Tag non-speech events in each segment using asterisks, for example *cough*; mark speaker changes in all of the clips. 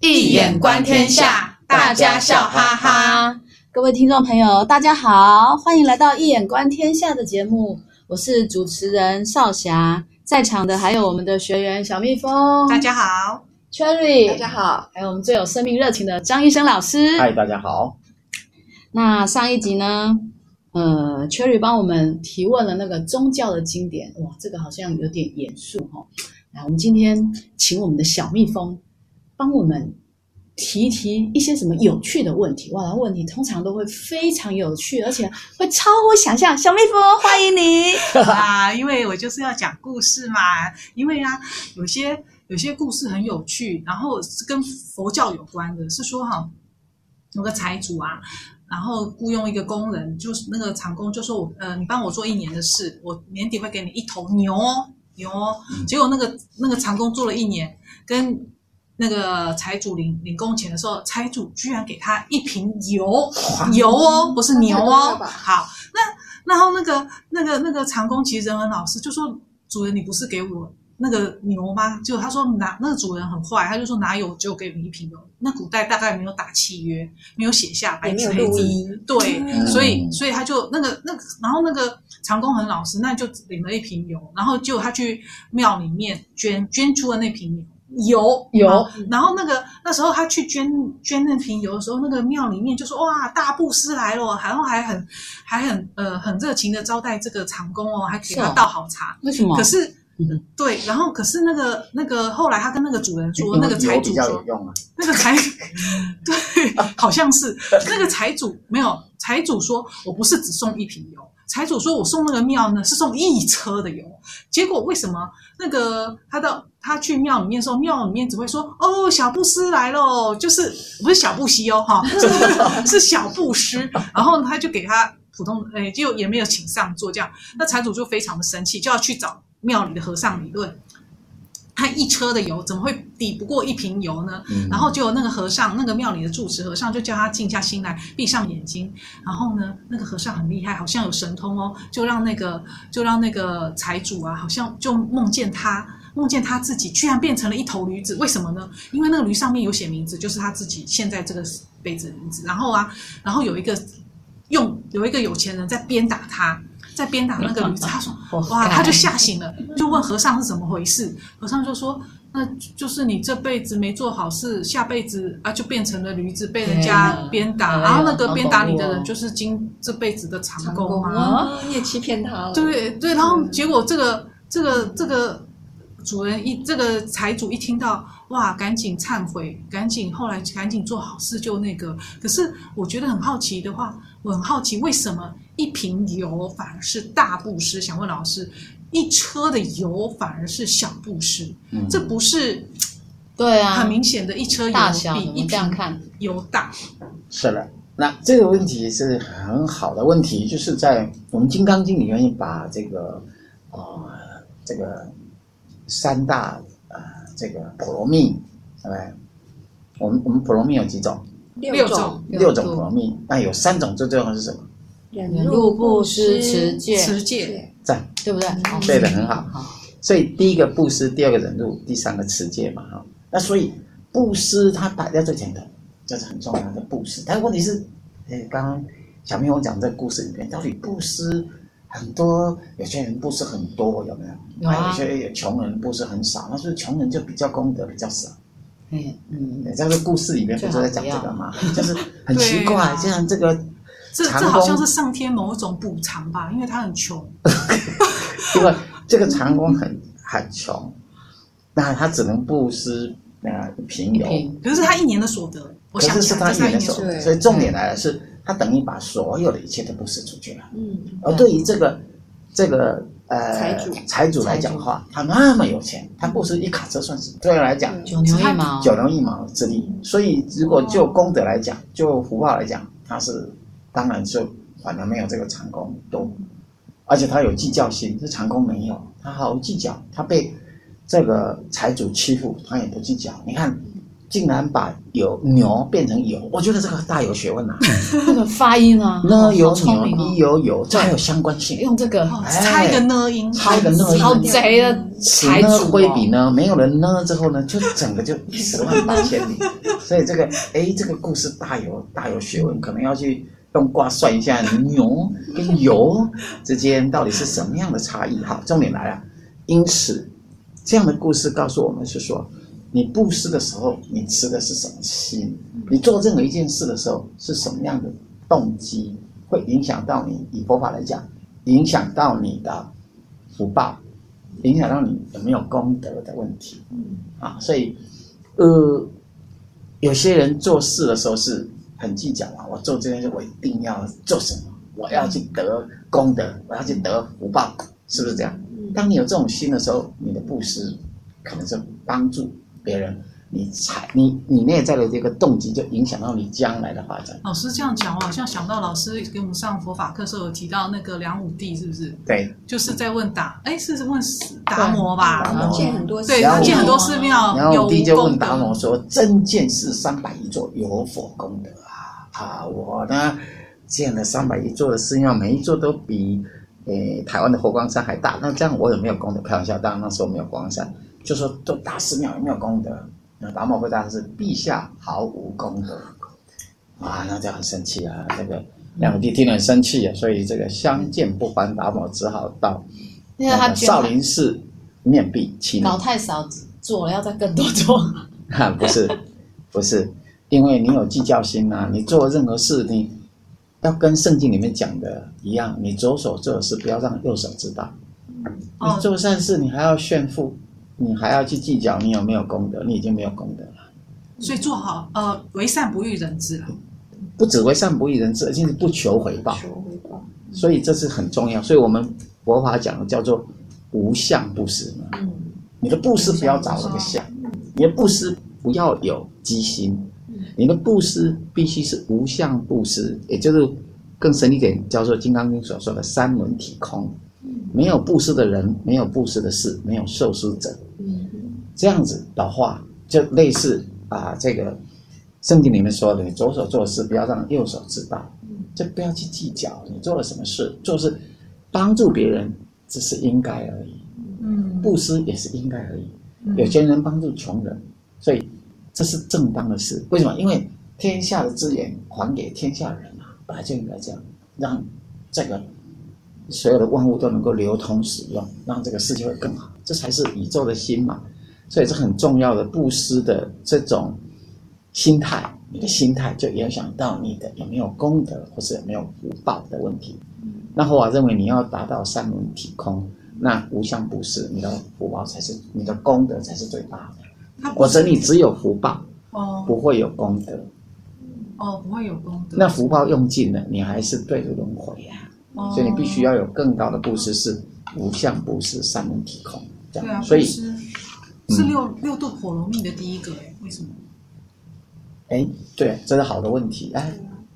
Speaker 1: 易眼观天下，大家笑哈哈。
Speaker 2: 各位听众朋友，大家好，欢迎来到《一眼观天下》的节目，我是主持人少霞，在场的还有我们的学员小蜜蜂，
Speaker 1: 大家好
Speaker 2: ；Cherry，
Speaker 3: 大家好；
Speaker 2: 还有我们最有生命热情的张医生老师，
Speaker 4: 嗨，大家好。
Speaker 2: 那上一集呢，呃，Cherry 帮我们提问了那个宗教的经典，哇，这个好像有点严肃哈。来，我们今天请我们的小蜜蜂。帮我们提一提一些什么有趣的问题？哇，那问题通常都会非常有趣，而且会超乎想象。小蜜蜂，欢迎你 *laughs*
Speaker 1: 啊！因为我就是要讲故事嘛。因为啊，有些有些故事很有趣，然后是跟佛教有关的。是说哈，有个财主啊，然后雇佣一个工人，就是那个长工，就说我呃，你帮我做一年的事，我年底会给你一头牛牛。结果那个那个长工做了一年，跟那个财主领领工钱的时候，财主居然给他一瓶油，油哦，不是牛哦。好，那然后那个那个那个长工其实人很老实，就说主人，你不是给我那个牛吗？就他说哪那个主人很坏，他就说哪有就给你一瓶油。那古代大概没有打契约，没有写下白纸黑字，对，嗯、所以所以他就那个那个，然后那个长工很老实，那就领了一瓶油，然后就他去庙里面捐捐出了那瓶油。油油，然后那个那时候他去捐捐那瓶油的时候，那个庙里面就说哇，大布施来了，然后还很还很呃很热情的招待这个长工哦，还给他倒好茶。
Speaker 2: 为什么？
Speaker 1: 可是对，然后可是那个那个后来他跟那个主人说，那个财主说，那个财对，好像是那个财主没有财主说，我不是只送一瓶油。财主说：“我送那个庙呢，是送一车的油。结果为什么那个他到他去庙里面的时候，庙里面只会说：‘哦，小布施来喽’，就是不是小布希哦，哈，*laughs* 是小布施。然后他就给他普通，诶，就也没有请上座这样。那财主就非常的生气，就要去找庙里的和尚理论。”他一车的油怎么会抵不过一瓶油呢？嗯、然后就那个和尚，那个庙里的住持和尚就叫他静下心来，闭上眼睛。然后呢，那个和尚很厉害，好像有神通哦，就让那个就让那个财主啊，好像就梦见他，梦见他自己居然变成了一头驴子。为什么呢？因为那个驴上面有写名字，就是他自己现在这个辈子的名字。然后啊，然后有一个用有一个有钱人在鞭打他。在鞭打那个驴子，他说：“哇，他就吓醒了，就问和尚是怎么回事。和尚就说：那就是你这辈子没做好事，下辈子啊就变成了驴子，被人家鞭打。然后那个鞭打你的人就是今这辈子的长工啊，
Speaker 3: 你也欺骗他了。
Speaker 1: 对对，然后结果这个这个这个主人一这个财主一听到，哇，赶紧忏悔，赶紧后来赶紧做好事，就那个。可是我觉得很好奇的话，我很好奇为什么。”一瓶油反而是大布施，想问老师，一车的油反而是小布施，嗯、这不是对啊？很明显的一车油比一瓶油大。
Speaker 4: 是的，那这个问题是很好的问题，就是在我们《金刚经》里面把这个呃这个三大呃这个普罗蜜，对不对？我们我们普罗蜜有几种？
Speaker 1: 六种，
Speaker 4: 六种普罗蜜。那有三种最重要是什么？
Speaker 2: 忍辱、布施、持戒、
Speaker 1: 持戒，
Speaker 4: 赞，
Speaker 2: 对不对？
Speaker 4: 对的，很好。所以第一个布施，第二个忍辱，第三个持戒嘛，哈。那所以布施它摆在最前头，这是很重要的布施。但问题是，哎，刚刚小蜜蜂讲这个故事里面，到底布施很多，有些人布施很多，有没有？有啊。有些有穷人布施很少，那是穷人就比较功德比较少？嗯嗯，在这个故事里面不是在讲这个吗？就是很奇怪，就像这个。
Speaker 1: 这这好像是上天某一种补偿吧，因为他很穷。*laughs*
Speaker 4: 因为这个长工很很穷，那他只能布施那个瓶油。
Speaker 1: 可是他一年的所得，我想是他一年的所得。
Speaker 4: 所以重点来了，是他等于把所有的一切都布施出去了。嗯。而对于这个这个呃财主财主来讲的话，他那么有钱，他布施一卡车算什么？对他来讲，
Speaker 2: 九牛一毛，
Speaker 4: 九牛一毛之力。所以如果就功德来讲，就福报来讲，他是。当然就反而没有这个长工多，而且他有计较心，这长工没有，他好计较，他被这个财主欺负，他也不计较。你看，竟然把有牛变成有，我觉得这个大有学问呐、啊。*laughs*
Speaker 2: 那个发音啊，
Speaker 4: 呢有牛，
Speaker 2: 哦、
Speaker 4: 一有有，这还有相关性。
Speaker 2: 用这个
Speaker 1: 猜一个呢音，
Speaker 4: 猜一个呢音，
Speaker 2: 好贼的财主
Speaker 4: 挥笔呢，没有人呢之后呢，就整个就十万八千里。所以这个哎，这个故事大有大有学问，可能要去用卦算一下牛跟油之间到底是什么样的差异。哈，重点来了，因此这样的故事告诉我们是说。你布施的时候，你持的是什么心？你做任何一件事的时候，是什么样的动机，会影响到你？以佛法来讲，影响到你的福报，影响到你有没有功德的问题。啊，所以，呃，有些人做事的时候是很计较啊。我做这件事，我一定要做什么？我要去得功德，我要去得福报，是不是这样？当你有这种心的时候，你的布施可能是帮助。别人，你才你你内在的这个动机，就影响到你将来的发展。
Speaker 1: 老师这样讲，我好像想到老师给我们上佛法课时候有提到那个梁武帝，是不是？
Speaker 4: 对，
Speaker 1: 就是在问达，哎，是问达摩吧？
Speaker 3: 达摩建很多
Speaker 1: 对，建很多寺庙。
Speaker 4: 梁武帝就问达摩说：“真见寺三百余座，有否功德啊？”啊，我呢建了三百一座的寺庙，每一座都比诶台湾的佛光山还大。那这样我有没有功德？开玩笑，当然那时候没有佛光山。就说做大寺庙有没有功德？那达摩回答是：陛下毫无功德。啊，那就很生气啊！这个梁武帝听了很生气啊，所以这个相见不欢，达摩只好到那个少林寺面壁七年。
Speaker 2: 搞太少做了，要再更多做。*laughs*
Speaker 4: 哈，不是，不是，因为你有计较心啊！你做任何事，你要跟圣经里面讲的一样，你左手做的事不要让右手知道。你做善事，你还要炫富。你还要去计较你有没有功德，你已经没有功德了。
Speaker 1: 所以做好呃，为善不欲人知了。
Speaker 4: 不止为善不欲人知，而且是不求回报。求回报。所以这是很重要。所以我们佛法讲的叫做无相布施嘛。嗯。你的布施不要找那个相，你的布施不要有机心，你的布施必须是无相布施，也就是更深一点，叫做《金刚经》所说的三轮体空。没有布施的人，没有布施的事，没有受施者。这样子的话，就类似啊，这个圣经里面说的，你左手做事不要让右手知道，就不要去计较你做了什么事，做事帮助别人只是应该而已。嗯，布施也是应该而已。有钱人帮助穷人，所以这是正当的事。为什么？因为天下的资源还给天下人啊，本来就应该这样，让这个。所有的万物都能够流通使用，让这个世界会更好，这才是宇宙的心嘛。所以是很重要的布施的这种心态，你的心态就影响到你的有没有功德或是有没有福报的问题。那佛法认为你要达到三轮体空，那无相布施，你的福报才是你的功德才是最大的。或者你只有福报，哦，不会有功德。
Speaker 1: 哦，不会有功德。
Speaker 4: 那福报用尽了，你还是对着轮回呀。所以你必须要有更高的布施，是无相布施，三轮体空这样。对啊，所以是
Speaker 1: 六、嗯、六度火龙蜜的第一个哎，为什么？
Speaker 4: 哎，对，这是好的问题。哎，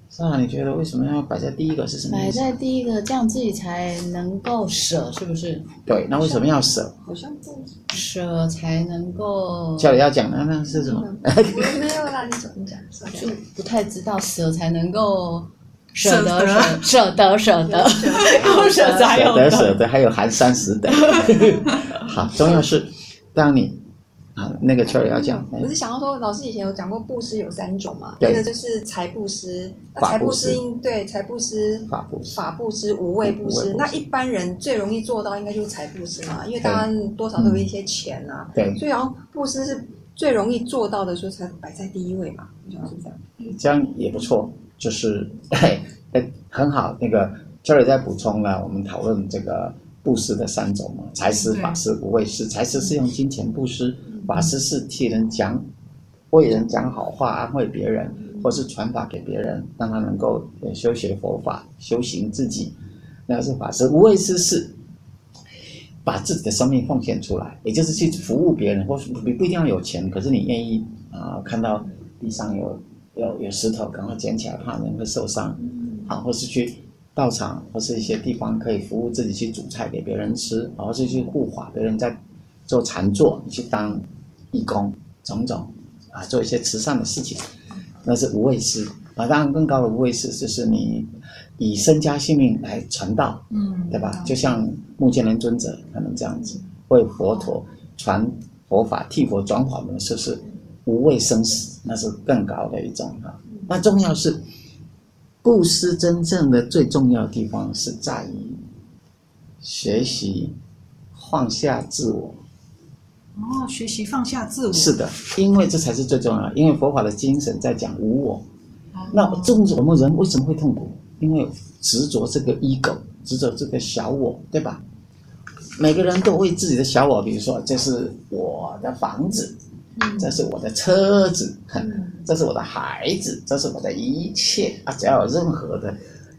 Speaker 4: 莎莎，你觉得为什么要摆在第一个是什么？摆
Speaker 2: 在第一个，这样自己才能够舍，是不是？
Speaker 4: 对，那为什么要舍？
Speaker 3: 好像不
Speaker 2: 舍才能够。
Speaker 4: 教理要讲的那是什么？
Speaker 3: 没有啦，你怎么讲？*laughs*
Speaker 2: 就不太知道舍才能够。舍得舍得舍得，还有舍得还有 *laughs*
Speaker 4: 舍得，还有含三十德。*laughs* 好，重要是当你啊，那个 Cherry 要讲。
Speaker 3: 我是想要说，老师以前有讲过，布施有三种嘛，一个就是财布施，财布施应对财布施，法布施，法布施，无畏布施。那一般人最容易做到，应该就是财布施嘛，因为大家多少都有一些钱啊，对，所以然后布施是最容易做到的，所以才摆在第一位嘛，就是这样。
Speaker 4: 这样也不错。就是，哎，很好。那个这里再补充了，我们讨论这个布施的三种嘛，财施、法施、无畏施。财施是用金钱布施，法师是替人讲，为人讲好话，安慰别人，或是传法给别人，让他能够修学佛法，修行自己。那个是法师。无畏施事把自己的生命奉献出来，也就是去服务别人，或是不不一定要有钱，可是你愿意啊，看到地上有。有有石头，赶快捡起来，怕人会受伤。好，或是去道场，或是一些地方可以服务自己，去煮菜给别人吃，然后是去护法别人在做禅坐，你去当义工，种种啊，做一些慈善的事情，那是无畏师啊。当然，更高的无畏师就是你以身家性命来传道，嗯，对吧？就像目犍连尊者可能这样子为佛陀传佛法、替佛转法门，是不是无畏生死，那是更高的一种啊。那重要是布施，真正的最重要的地方是在于学习放下自我。
Speaker 1: 哦，学习放下自我。
Speaker 4: 是的，因为这才是最重要的。因为佛法的精神在讲无我。哦、那众我们人为什么会痛苦？因为执着这个 ego，执着这个小我，对吧？每个人都为自己的小我，比如说这是我的房子，嗯、这是我的车子，嗯、*laughs* 这是我的孩子，这是我的一切啊！只要有任何的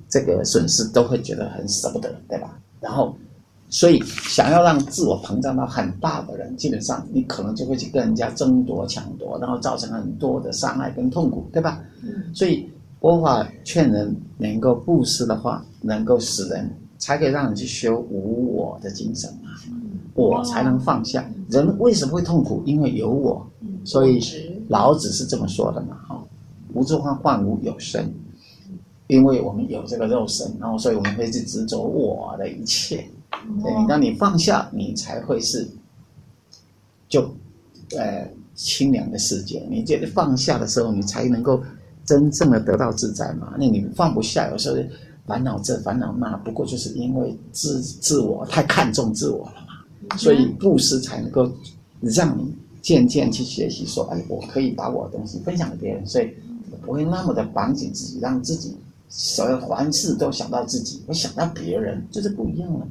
Speaker 4: 这个损失，都会觉得很舍不得，对吧？然后。所以，想要让自我膨胀到很大的人，基本上你可能就会去跟人家争夺、抢夺，然后造成很多的伤害跟痛苦，对吧？嗯。所以，佛法劝人能够布施的话，能够使人才可以让你去修无我的精神嘛。嗯。我才能放下。人为什么会痛苦？因为有我。所以老子是这么说的嘛。哈，无智患患无有生，因为我们有这个肉身，然后所以我们会去执着我的一切。对，当你放下，你才会是，就，呃，清凉的世界。你觉得放下的时候，你才能够真正的得到自在嘛。那你放不下，有时候烦恼这烦恼那，不过就是因为自自我太看重自我了嘛。所以布施才能够让你渐渐去学习说，哎，我可以把我的东西分享给别人，所以不会那么的绑紧自己，让自己所有凡事都想到自己，我想到别人，就是不一样了。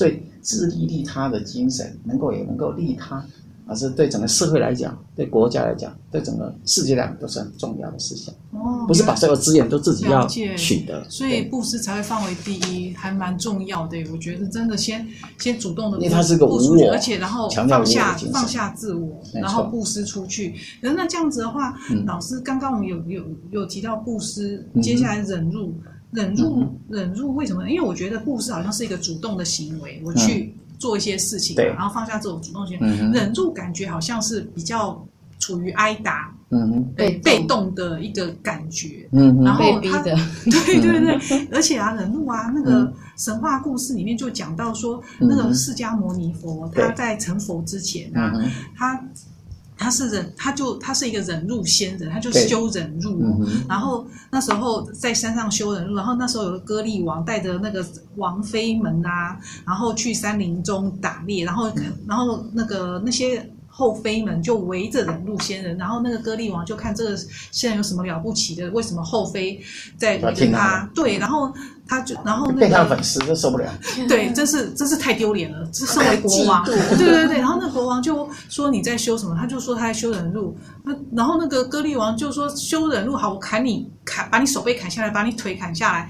Speaker 4: 所以自利利他的精神，能够也能够利他，而是对整个社会来讲，对国家来讲，对整个世界来讲都是很重要的事情。哦，不是把所有资源都自己要取得，
Speaker 1: 所以布施才会放为第一，还蛮重要的。我觉得真的先先主动的，
Speaker 4: 因为它是个无我，
Speaker 1: 而且然后放下放下自我，然后布施出去。那那这样子的话，老师刚刚我们有有有提到布施，接下来忍辱。忍住，忍住，为什么？因为我觉得故事好像是一个主动的行为，我去做一些事情，然后放下这种主动性。忍住感觉好像是比较处于挨打，嗯，被被动的一个感觉，嗯，然后他，*laughs* 对对对，而且啊，忍住啊，那个神话故事里面就讲到说，那个释迦牟尼佛他在成佛之前啊，他。他是忍，他就他是一个忍辱仙人，他就修忍辱。嗯、然后那时候在山上修忍辱，然后那时候有个歌利王带着那个王妃们啊，然后去山林中打猎，然后、嗯、然后那个那些后妃们就围着忍辱仙人，然后那个歌利王就看这个仙人有什么了不起的，为什么后妃在围着他？对，然后。他就然后那个
Speaker 4: 被他粉丝就受不了，
Speaker 1: 对，真是 *laughs* 真是太丢脸了。这身为国王，对对对，然后那国王就说你在修什么？他就说他在修忍辱。那然后那个歌利王就说修忍辱好，我砍你砍，把你手背砍下来，把你腿砍下来，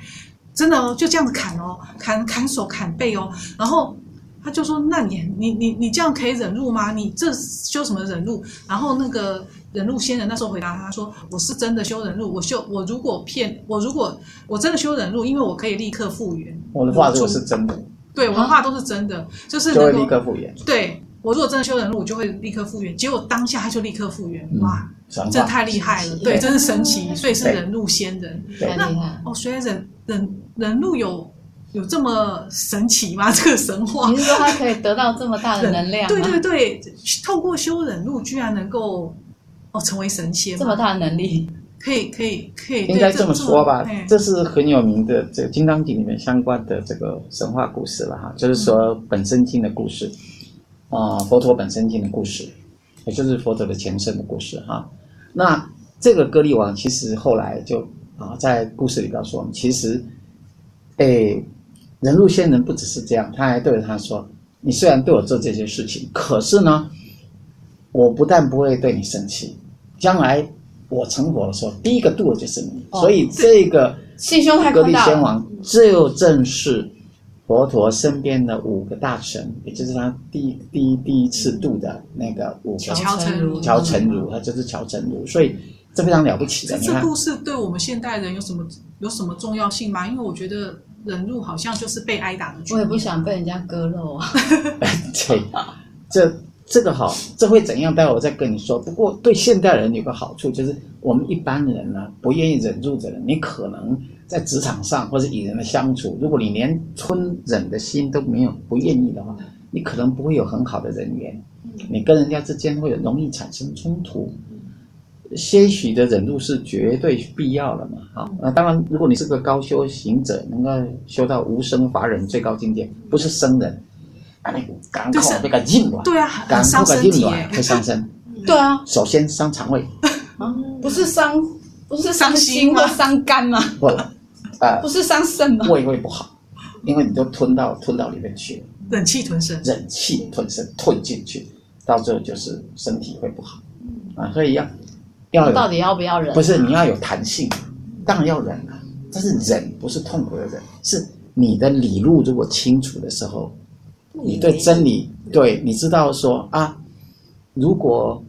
Speaker 1: 真的哦，就这样子砍哦，砍砍手砍背哦。然后他就说，那你你你你这样可以忍辱吗？你这修什么忍辱？然后那个。忍辱仙人那时候回答他说：“我是真的修忍辱，我修我如果骗我如果我真的修忍辱，因为我可以立刻复原。
Speaker 4: 我的话都是真的，
Speaker 1: 对，我的话都是真的，就是
Speaker 4: 就会立刻复原。
Speaker 1: 对，我如果真的修忍辱，我就会立刻复原。结果当下他就立刻复原，哇，这太厉害了，对，真是神奇。所以是忍辱仙人。那哦，所以忍忍忍辱有有这么神奇吗？*laughs* 这个神话？
Speaker 2: 你是说他可以得到这么大的能量？
Speaker 1: 对对对，透过修忍路，居然能够。”哦，成为神仙，
Speaker 2: 这么大的能力，
Speaker 1: 可以可以可以，
Speaker 4: 应该这么说吧？这是很有名的这个《金刚经》里面相关的这个神话故事了哈，就是说本身经的故事啊，佛陀本身经的故事，也就是佛陀的前身的故事哈。那这个歌利王其实后来就啊，在故事里告诉我们，其实，哎，忍辱仙人不只是这样，他还对着他说：“你虽然对我做这些事情，可是呢。”我不但不会对你生气，将来我成佛的时候，第一个度的就是你。哦、所以这个 *laughs*
Speaker 2: 心胸太
Speaker 4: 歌利仙王就正是佛陀身边的五个大臣，也就是他第一第一第一次度的那个五个
Speaker 1: 乔成如，
Speaker 4: 乔成如，他就是乔成儒，所以这非常了不起的。
Speaker 1: 这故事对我们现代人有什么有什么重要性吗？因为我觉得忍辱好像就是被挨打的。
Speaker 2: 我也不想被人家割肉啊。*laughs*
Speaker 4: 对，*laughs* 这。这个好，这会怎样？待会我再跟你说。不过对现代人有个好处，就是我们一般人呢，不愿意忍住的人，你可能在职场上或者与人的相处，如果你连吞忍的心都没有，不愿意的话，你可能不会有很好的人缘。你跟人家之间会有容易产生冲突。些许的忍辱是绝对必要的嘛？好，那当然，如果你是个高修行者，能够修到无生法忍最高境界，不是生人，啊，口那个硬软，
Speaker 1: 对啊，刚口个硬软
Speaker 4: 会伤身，
Speaker 2: 对啊，
Speaker 4: 首先伤肠胃，
Speaker 2: 不是伤，不是伤心吗？伤肝吗？
Speaker 4: 不，
Speaker 2: 呃，不是伤肾吗？
Speaker 4: 胃会不好，因为你都吞到吞到里面去了，
Speaker 1: 忍气吞声，
Speaker 4: 忍气吞声吞进去，到最后就是身体会不好，啊，所以要。要
Speaker 2: 到底要不要忍？
Speaker 4: 不是你要有弹性，当然要忍了。但是忍不是痛苦的忍，是你的理路如果清楚的时候，你对真理，对你知道说啊，如果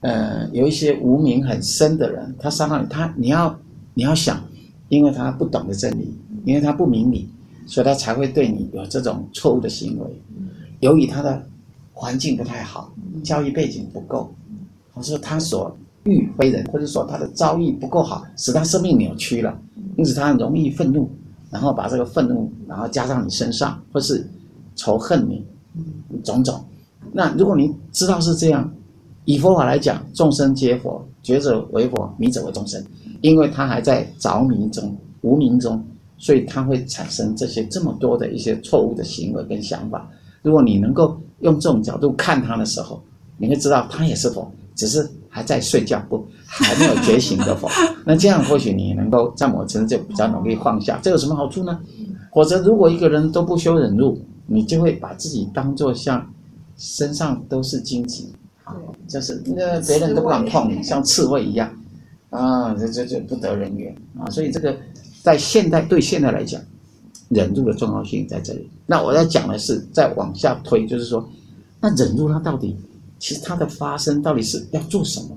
Speaker 4: 呃有一些无名很深的人，他伤害你，他你要你要想，因为他不懂得真理，因为他不明理，所以他才会对你有这种错误的行为。由于他的环境不太好，教育背景不够，或者说他所欲非人，或者说他的遭遇不够好，使他生命扭曲了，因此他很容易愤怒，然后把这个愤怒，然后加上你身上，或是仇恨你，种种。那如果你知道是这样，以佛法来讲，众生皆佛，觉者为佛，迷者为众生，因为他还在着迷中、无明中，所以他会产生这些这么多的一些错误的行为跟想法。如果你能够用这种角度看他的时候，你会知道他也是佛，只是。还在睡觉不还没有觉醒的佛，*laughs* 那这样或许你能够在某层就比较容易放下。这有什么好处呢？否则如果一个人都不修忍辱，你就会把自己当做像身上都是荆棘，啊，就是那别人都不敢碰你，像刺猬一样啊，这这这不得人缘啊。所以这个在现代对现代来讲，忍辱的重要性在这里。那我要讲的是再往下推，就是说，那忍辱它到底？其实它的发生到底是要做什么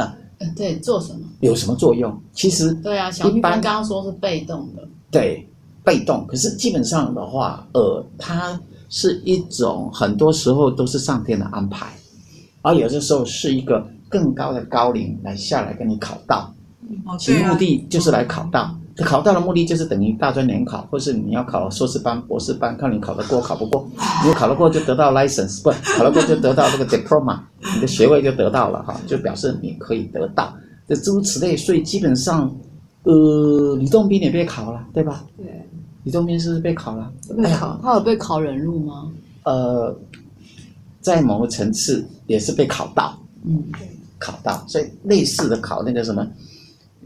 Speaker 4: 啊？
Speaker 2: 嗯，对，做什么？
Speaker 4: 有什么作用？其实
Speaker 2: 对啊，小一般刚刚说是被动的，
Speaker 4: 对，被动。可是基本上的话，呃，它是一种很多时候都是上天的安排，而有些时候是一个更高的高龄来下来跟你考道，其目的就是来考道。考到的目的就是等于大专联考，或是你要考硕士班、博士班，看你考得过考不过。如果考得过，就得到 license；不考得过，就得到这个 diploma，你的学位就得到了哈，就表示你可以得到。这诸如此类，所以基本上，呃，李洞宾也被考了，对吧？对。李洞宾是不是被考了？
Speaker 2: 被考，他有被考人入吗？
Speaker 4: 呃，在某个层次也是被考到，
Speaker 2: 嗯，
Speaker 4: 考到，所以类似的考那个什么，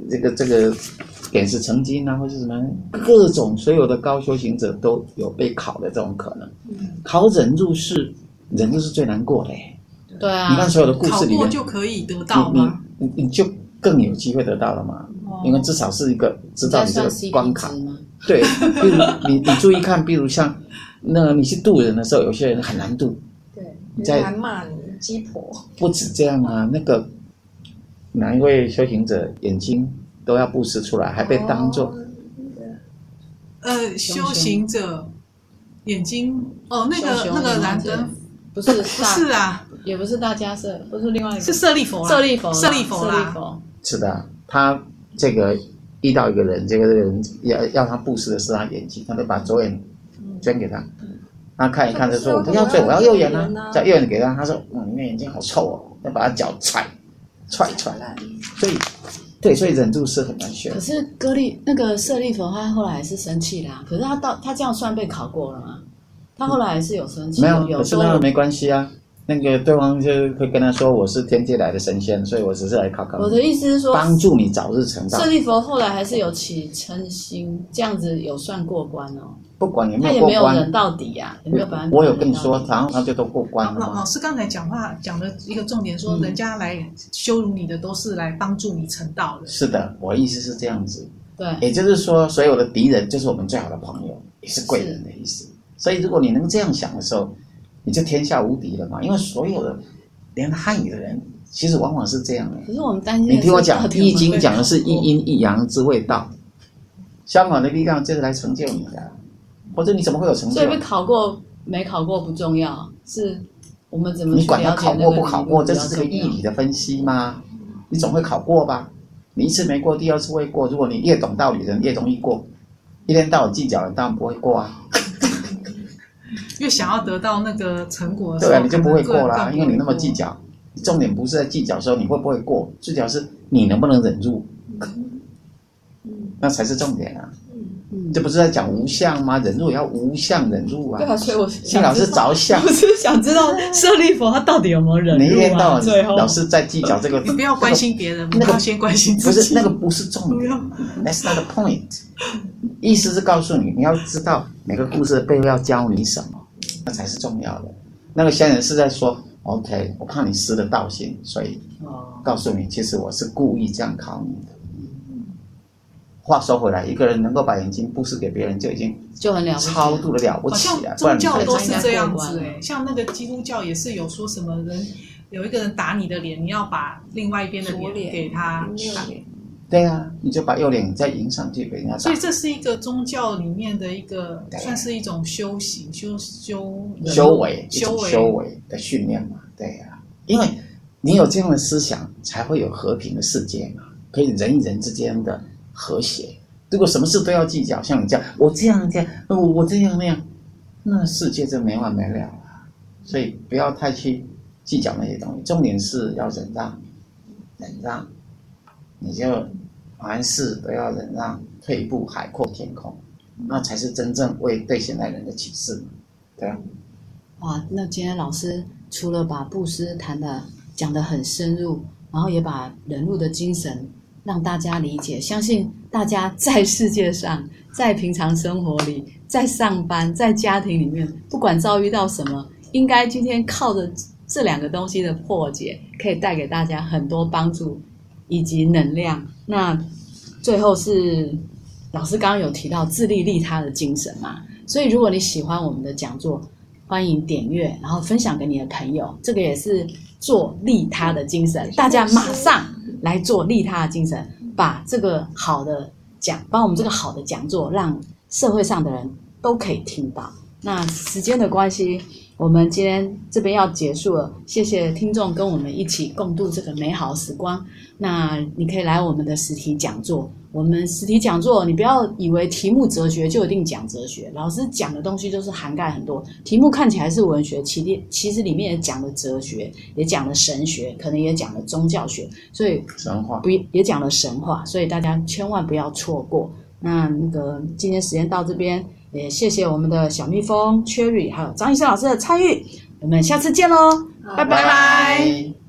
Speaker 4: 这个这个。点石成金啊，或是什么各种所有的高修行者都有被考的这种可能。考忍入世忍就是最难过的。
Speaker 2: 对啊，
Speaker 4: 你看所有的故事里面，
Speaker 1: 就可以得到吗？
Speaker 4: 你你你就更有机会得到了嘛？因为至少是一个知道你这个关卡。对，比如你你注意看，比如像那你去渡人的时候，有些人很难渡。
Speaker 3: 对，你在还骂你鸡婆。
Speaker 4: 不止这样啊，那个哪一位修行者眼睛？都要布施出来，还被当做、哦，
Speaker 1: 呃，修行者眼睛哦，那个那个燃灯
Speaker 2: 不是
Speaker 1: 不是啊，
Speaker 2: 也不是大家是，不是另外一个。
Speaker 1: 是舍利佛，
Speaker 2: 舍利佛，
Speaker 1: 舍利佛啦，
Speaker 4: 是的，他这个遇到一个人，这个人要要他布施的是他眼睛，他就把左眼捐给他，嗯、他看一看，就说我不要左，我要右眼呢、啊，叫右眼给他，他说嗯，你的眼睛好臭哦，要把他脚踹踹踹，所以。对，所以忍住是很难选。
Speaker 2: 可是歌利那个舍利弗，他后来还是生气啦。可是他到他这样算被考过了吗？他后来还是有生气。
Speaker 4: 没有，可是那个没关系啊。那个对方就会跟他说：“我是天界来的神仙，所以我只是来考考。”
Speaker 2: 我的意思是说，帮
Speaker 4: 助你早日成道。
Speaker 2: 舍利弗后来还是有起嗔心，这样子有算过关哦。
Speaker 4: 不管有没有过关，他也没有
Speaker 2: 忍到底呀、啊，有没有把
Speaker 4: 我有跟你说，然后他就都过关了。
Speaker 1: 老老师刚才讲话讲的一个重点，说人家来羞辱你的，都是来帮助你成道的。
Speaker 4: 是的，我的意思是这样子。
Speaker 2: 对，
Speaker 4: 也就是说，所有的敌人就是我们最好的朋友，也是贵人的意思。所以，如果你能这样想的时候，你就天下无敌了嘛。因为所有的连汉语的人，其实往往是这样的。
Speaker 2: 可是我们担心，
Speaker 4: 你听我讲，《易经》讲的是一阴一阳之谓道，相反的力量就是来成就你的。或者你怎么会有成就？
Speaker 2: 所以被考过没考过不重要，是我们怎么
Speaker 4: 你管他考过不考过，这是这个义理的分析吗？你总会考过吧？你一次没过，第二次会过。如果你越懂道理的人越容易过，一天到晚计较的人当然不会过啊。
Speaker 1: 越想要得到那个成果，
Speaker 4: 对啊，你就不会过啦，因为你那么计较。重点不是在计较的时候你会不会过，最主要是你能不能忍住，那才是重点啊。这不是在讲无相吗？忍辱也要无相忍辱啊！
Speaker 3: 对啊，所以我
Speaker 4: 请老师着相。
Speaker 2: 我是想知道 *laughs* 舍利佛他到底有没有忍辱啊？
Speaker 4: 你一天到晚老师在计较这个，
Speaker 1: 你不要关心别人，那个先关心自己。
Speaker 4: 不是那个不是重点，That's not the point。意思是告诉你，你要知道每个故事的背后要教你什么，那才是重要的。那个仙人是在说，OK，我怕你失了道心，所以告诉你，其实我是故意这样考你的。话说回来，一个人能够把眼睛布施给别人，就已经
Speaker 2: 就很了不起，
Speaker 4: 超度的了不起了。
Speaker 1: 宗教都是这样子哎，像那个基督教也是有说什么人有一个人打你的脸，你要把另外一边的脸给他打。
Speaker 4: 对啊，你就把右脸再迎上去给人家打。
Speaker 1: 所以这是一个宗教里面的一个，算是一种修行、修修
Speaker 4: 修为、修为修为的训练嘛。对啊，因为你有这样的思想，才会有和平的世界嘛，可以人与人之间的。和谐，如果什么事都要计较，像你这样，我这样这样，我我这样那样，那世界就没完没了了。所以不要太去计较那些东西，重点是要忍让，忍让，你就凡事都要忍让，退一步海阔天空，那才是真正为对现代人的启示，对啊。
Speaker 2: 哇，那今天老师除了把布施谈的讲得很深入，然后也把忍辱的精神。让大家理解，相信大家在世界上，在平常生活里，在上班，在家庭里面，不管遭遇到什么，应该今天靠着这两个东西的破解，可以带给大家很多帮助以及能量。那最后是老师刚刚有提到自利利他的精神嘛？所以如果你喜欢我们的讲座，欢迎点阅，然后分享给你的朋友。这个也是做利他的精神，大家马上。来做利他的精神，把这个好的讲，把我们这个好的讲座，让社会上的人都可以听到。那时间的关系，我们今天这边要结束了。谢谢听众跟我们一起共度这个美好的时光。那你可以来我们的实体讲座。我们实体讲座，你不要以为题目哲学就一定讲哲学，老师讲的东西就是涵盖很多。题目看起来是文学，其实其实里面也讲了哲学，也讲了神学，可能也讲了宗教学，所以
Speaker 4: 神话
Speaker 2: 不也讲了神话，所以大家千万不要错过。那那个今天时间到这边，也谢谢我们的小蜜蜂 Cherry 还有张医生老师的参与，我们下次见喽，拜拜。拜拜。